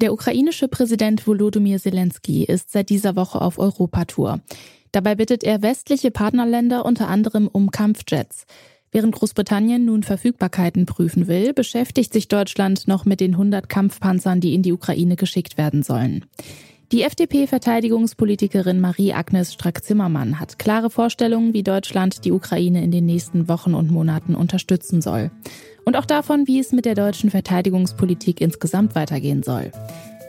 Der ukrainische Präsident Volodymyr Zelensky ist seit dieser Woche auf Europatour. Dabei bittet er westliche Partnerländer unter anderem um Kampfjets. Während Großbritannien nun Verfügbarkeiten prüfen will, beschäftigt sich Deutschland noch mit den 100 Kampfpanzern, die in die Ukraine geschickt werden sollen. Die FDP-Verteidigungspolitikerin Marie-Agnes Strack-Zimmermann hat klare Vorstellungen, wie Deutschland die Ukraine in den nächsten Wochen und Monaten unterstützen soll und auch davon, wie es mit der deutschen Verteidigungspolitik insgesamt weitergehen soll.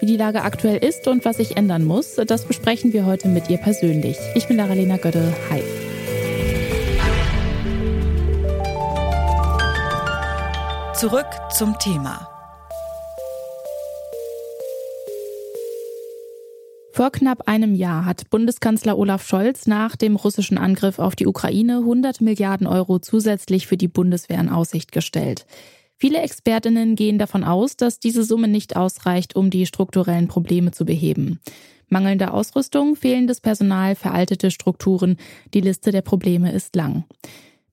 Wie die Lage aktuell ist und was sich ändern muss, das besprechen wir heute mit ihr persönlich. Ich bin Laralena Götte. Hi. Zurück zum Thema. Vor knapp einem Jahr hat Bundeskanzler Olaf Scholz nach dem russischen Angriff auf die Ukraine 100 Milliarden Euro zusätzlich für die Bundeswehr in Aussicht gestellt. Viele Expertinnen gehen davon aus, dass diese Summe nicht ausreicht, um die strukturellen Probleme zu beheben. Mangelnde Ausrüstung, fehlendes Personal, veraltete Strukturen, die Liste der Probleme ist lang.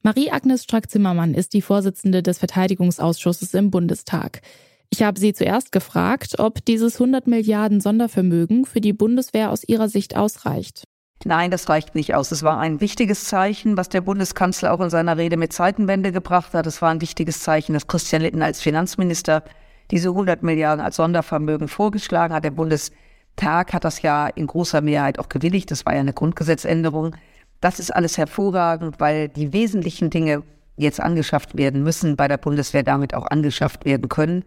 Marie-Agnes Strack-Zimmermann ist die Vorsitzende des Verteidigungsausschusses im Bundestag. Ich habe sie zuerst gefragt, ob dieses 100 Milliarden Sondervermögen für die Bundeswehr aus ihrer Sicht ausreicht. Nein, das reicht nicht aus. Es war ein wichtiges Zeichen, was der Bundeskanzler auch in seiner Rede mit Zeitenwende gebracht hat. Es war ein wichtiges Zeichen, dass Christian Litten als Finanzminister diese 100 Milliarden als Sondervermögen vorgeschlagen hat. Der Bundestag hat das ja in großer Mehrheit auch gewilligt. Das war ja eine Grundgesetzänderung. Das ist alles hervorragend, weil die wesentlichen Dinge jetzt angeschafft werden müssen, bei der Bundeswehr damit auch angeschafft werden können.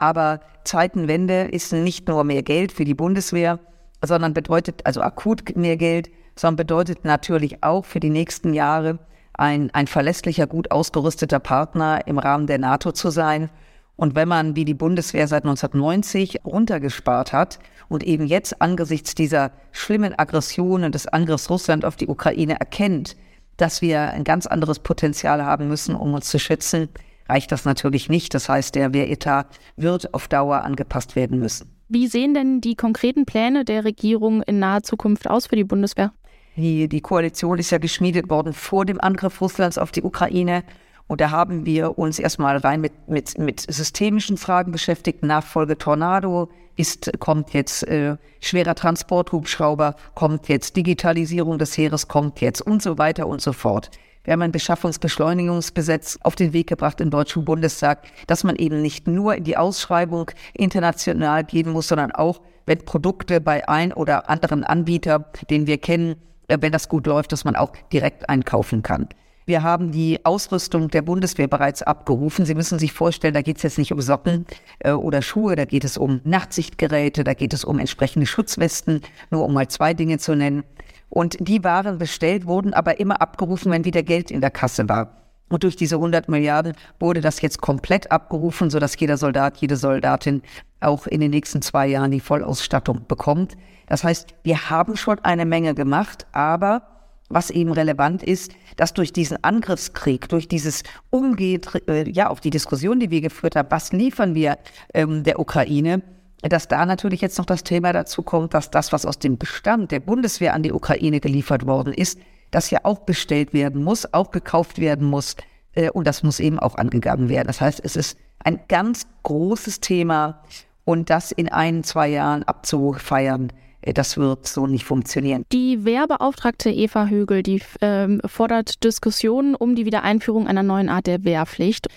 Aber Zeitenwende ist nicht nur mehr Geld für die Bundeswehr, sondern bedeutet also akut mehr Geld, sondern bedeutet natürlich auch für die nächsten Jahre ein, ein verlässlicher, gut ausgerüsteter Partner im Rahmen der NATO zu sein. Und wenn man, wie die Bundeswehr seit 1990 runtergespart hat und eben jetzt angesichts dieser schlimmen Aggressionen des Angriffs Russland auf die Ukraine erkennt, dass wir ein ganz anderes Potenzial haben müssen, um uns zu schützen, reicht das natürlich nicht. Das heißt, der Wehretat wird auf Dauer angepasst werden müssen. Wie sehen denn die konkreten Pläne der Regierung in naher Zukunft aus für die Bundeswehr? Die, die Koalition ist ja geschmiedet worden vor dem Angriff Russlands auf die Ukraine. Und da haben wir uns erstmal rein mit, mit, mit systemischen Fragen beschäftigt. Nachfolge Tornado ist, kommt jetzt äh, schwerer Transporthubschrauber, kommt jetzt Digitalisierung des Heeres, kommt jetzt und so weiter und so fort. Wir haben ein Beschaffungsbeschleunigungsgesetz auf den Weg gebracht im Deutschen Bundestag, dass man eben nicht nur in die Ausschreibung international gehen muss, sondern auch, wenn Produkte bei ein oder anderen Anbieter, den wir kennen, äh, wenn das gut läuft, dass man auch direkt einkaufen kann. Wir haben die Ausrüstung der Bundeswehr bereits abgerufen. Sie müssen sich vorstellen, da geht es jetzt nicht um Socken äh, oder Schuhe, da geht es um Nachtsichtgeräte, da geht es um entsprechende Schutzwesten, nur um mal zwei Dinge zu nennen. Und die waren bestellt, wurden aber immer abgerufen, wenn wieder Geld in der Kasse war. Und durch diese 100 Milliarden wurde das jetzt komplett abgerufen, sodass jeder Soldat, jede Soldatin auch in den nächsten zwei Jahren die Vollausstattung bekommt. Das heißt, wir haben schon eine Menge gemacht, aber was eben relevant ist, dass durch diesen Angriffskrieg, durch dieses Umgehen, äh, ja, auf die Diskussion, die wir geführt haben, was liefern wir ähm, der Ukraine, dass da natürlich jetzt noch das Thema dazu kommt, dass das, was aus dem Bestand der Bundeswehr an die Ukraine geliefert worden ist, das ja auch bestellt werden muss, auch gekauft werden muss. Äh, und das muss eben auch angegangen werden. Das heißt, es ist ein ganz großes Thema und das in ein, zwei Jahren abzufeiern, äh, das wird so nicht funktionieren. Die Wehrbeauftragte Eva Högel, die ähm, fordert Diskussionen um die Wiedereinführung einer neuen Art der Wehrpflicht.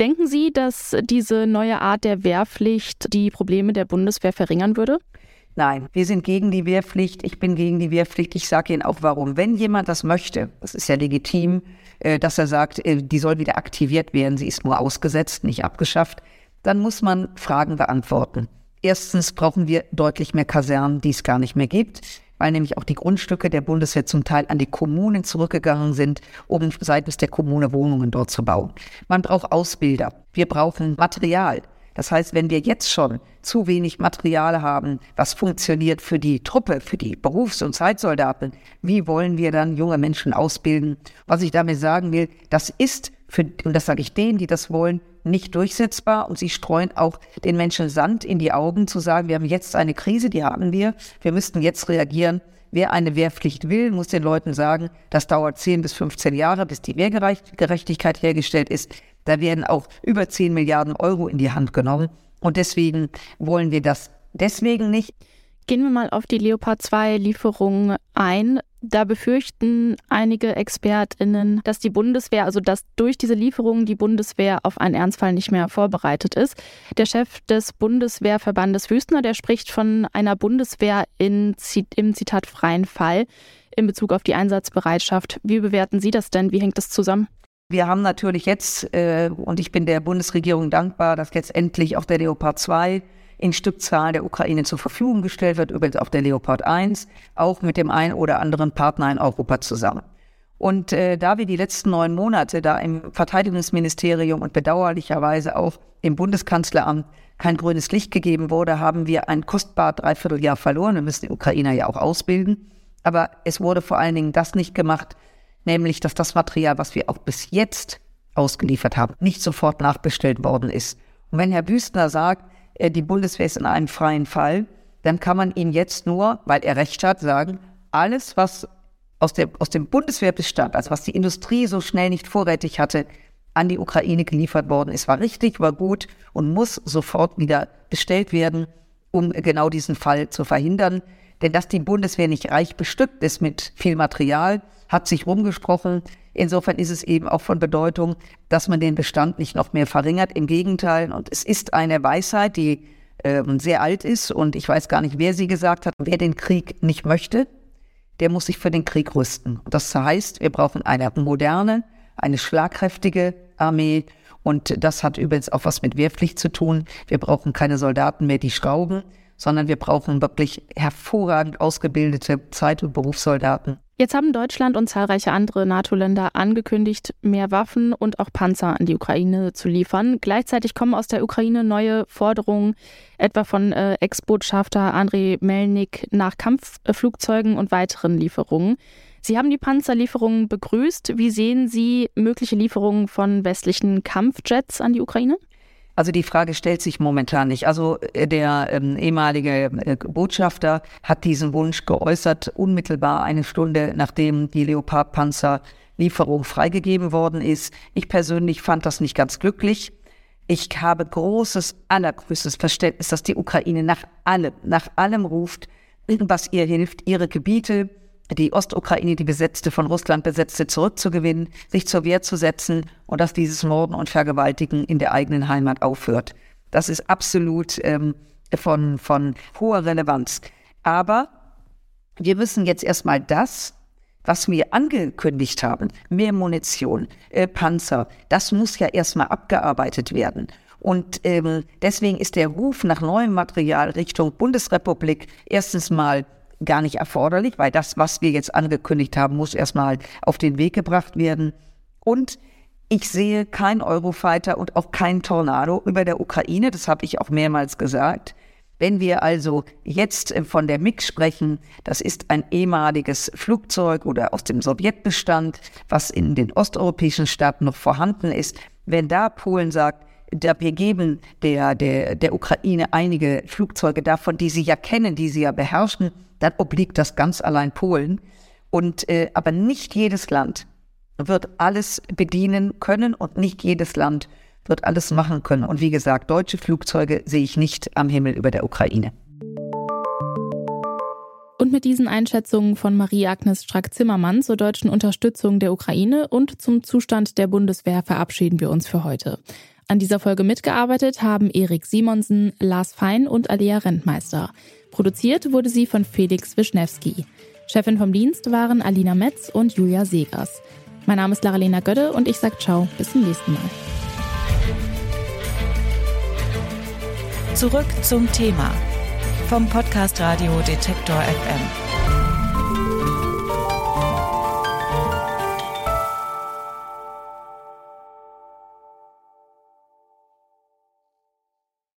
Denken Sie, dass diese neue Art der Wehrpflicht die Probleme der Bundeswehr verringern würde? Nein, wir sind gegen die Wehrpflicht. Ich bin gegen die Wehrpflicht. Ich sage Ihnen auch warum. Wenn jemand das möchte, das ist ja legitim, äh, dass er sagt, äh, die soll wieder aktiviert werden, sie ist nur ausgesetzt, nicht abgeschafft, dann muss man Fragen beantworten. Erstens brauchen wir deutlich mehr Kasernen, die es gar nicht mehr gibt weil nämlich auch die Grundstücke der Bundeswehr zum Teil an die Kommunen zurückgegangen sind, um seitens der Kommune Wohnungen dort zu bauen. Man braucht Ausbilder. Wir brauchen Material. Das heißt, wenn wir jetzt schon zu wenig Material haben, was funktioniert für die Truppe, für die Berufs- und Zeitsoldaten, wie wollen wir dann junge Menschen ausbilden? Was ich damit sagen will, das ist für, und das sage ich denen, die das wollen, nicht durchsetzbar und sie streuen auch den Menschen Sand in die Augen zu sagen, wir haben jetzt eine Krise, die haben wir, wir müssten jetzt reagieren. Wer eine Wehrpflicht will, muss den Leuten sagen, das dauert 10 bis 15 Jahre, bis die Wehrgerechtigkeit hergestellt ist. Da werden auch über 10 Milliarden Euro in die Hand genommen. Und deswegen wollen wir das deswegen nicht. Gehen wir mal auf die Leopard 2 Lieferung ein. Da befürchten einige ExpertInnen, dass die Bundeswehr, also dass durch diese Lieferungen die Bundeswehr auf einen Ernstfall nicht mehr vorbereitet ist. Der Chef des Bundeswehrverbandes Wüstner, der spricht von einer Bundeswehr in, im Zitat freien Fall in Bezug auf die Einsatzbereitschaft. Wie bewerten Sie das denn? Wie hängt das zusammen? Wir haben natürlich jetzt, äh, und ich bin der Bundesregierung dankbar, dass jetzt endlich auch der Leopard 2 in Stückzahlen der Ukraine zur Verfügung gestellt wird, übrigens auch der Leopard 1, auch mit dem einen oder anderen Partner in Europa zusammen. Und äh, da wir die letzten neun Monate da im Verteidigungsministerium und bedauerlicherweise auch im Bundeskanzleramt kein grünes Licht gegeben wurde, haben wir ein kostbar Dreivierteljahr verloren. Wir müssen die Ukrainer ja auch ausbilden. Aber es wurde vor allen Dingen das nicht gemacht, nämlich dass das Material, was wir auch bis jetzt ausgeliefert haben, nicht sofort nachbestellt worden ist. Und wenn Herr Büstner sagt, die Bundeswehr ist in einem freien Fall, dann kann man ihm jetzt nur, weil er recht hat, sagen, alles, was aus, der, aus dem Bundeswehrbestand, also was die Industrie so schnell nicht vorrätig hatte, an die Ukraine geliefert worden ist, war richtig, war gut und muss sofort wieder bestellt werden, um genau diesen Fall zu verhindern. Denn dass die Bundeswehr nicht reich bestückt ist mit viel Material, hat sich rumgesprochen. Insofern ist es eben auch von Bedeutung, dass man den Bestand nicht noch mehr verringert. Im Gegenteil, und es ist eine Weisheit, die äh, sehr alt ist und ich weiß gar nicht, wer sie gesagt hat, wer den Krieg nicht möchte, der muss sich für den Krieg rüsten. Das heißt, wir brauchen eine moderne, eine schlagkräftige Armee. Und das hat übrigens auch was mit Wehrpflicht zu tun. Wir brauchen keine Soldaten mehr, die schrauben, sondern wir brauchen wirklich hervorragend ausgebildete Zeit- und Berufssoldaten. Jetzt haben Deutschland und zahlreiche andere NATO-Länder angekündigt, mehr Waffen und auch Panzer an die Ukraine zu liefern. Gleichzeitig kommen aus der Ukraine neue Forderungen, etwa von äh, Ex-Botschafter Andrei Melnik nach Kampfflugzeugen und weiteren Lieferungen. Sie haben die Panzerlieferungen begrüßt. Wie sehen Sie mögliche Lieferungen von westlichen Kampfjets an die Ukraine? Also die Frage stellt sich momentan nicht. Also äh, der ähm, ehemalige äh, Botschafter hat diesen Wunsch geäußert, unmittelbar eine Stunde nachdem die Leopard-Panzer-Lieferung freigegeben worden ist. Ich persönlich fand das nicht ganz glücklich. Ich habe großes, allergrößtes Verständnis, dass die Ukraine nach allem, nach allem ruft, was ihr hilft, ihre Gebiete, die Ostukraine, die besetzte, von Russland besetzte, zurückzugewinnen, sich zur Wehr zu setzen und dass dieses Morden und Vergewaltigen in der eigenen Heimat aufhört. Das ist absolut ähm, von, von hoher Relevanz. Aber wir müssen jetzt erstmal das, was wir angekündigt haben, mehr Munition, äh, Panzer, das muss ja erstmal abgearbeitet werden. Und ähm, deswegen ist der Ruf nach neuem Material Richtung Bundesrepublik erstens mal gar nicht erforderlich, weil das, was wir jetzt angekündigt haben, muss erstmal auf den Weg gebracht werden. Und ich sehe kein Eurofighter und auch kein Tornado über der Ukraine. Das habe ich auch mehrmals gesagt. Wenn wir also jetzt äh, von der MiG sprechen, das ist ein ehemaliges Flugzeug oder aus dem Sowjetbestand, was in den osteuropäischen Staaten noch vorhanden ist. Wenn da Polen sagt, wir geben der, der, der Ukraine einige Flugzeuge davon, die sie ja kennen, die sie ja beherrschen, dann obliegt das ganz allein Polen. Und äh, aber nicht jedes Land wird alles bedienen können und nicht jedes Land wird alles machen können. Und wie gesagt, deutsche Flugzeuge sehe ich nicht am Himmel über der Ukraine. Und mit diesen Einschätzungen von Marie-Agnes Strack-Zimmermann zur deutschen Unterstützung der Ukraine und zum Zustand der Bundeswehr verabschieden wir uns für heute. An dieser Folge mitgearbeitet haben Erik Simonsen, Lars Fein und Alia Rentmeister. Produziert wurde sie von Felix Wischnewski. Chefin vom Dienst waren Alina Metz und Julia Segers. Mein Name ist Laralena Gödde und ich sage ciao, bis zum nächsten Mal. Zurück zum Thema vom Podcast Radio Detektor FM.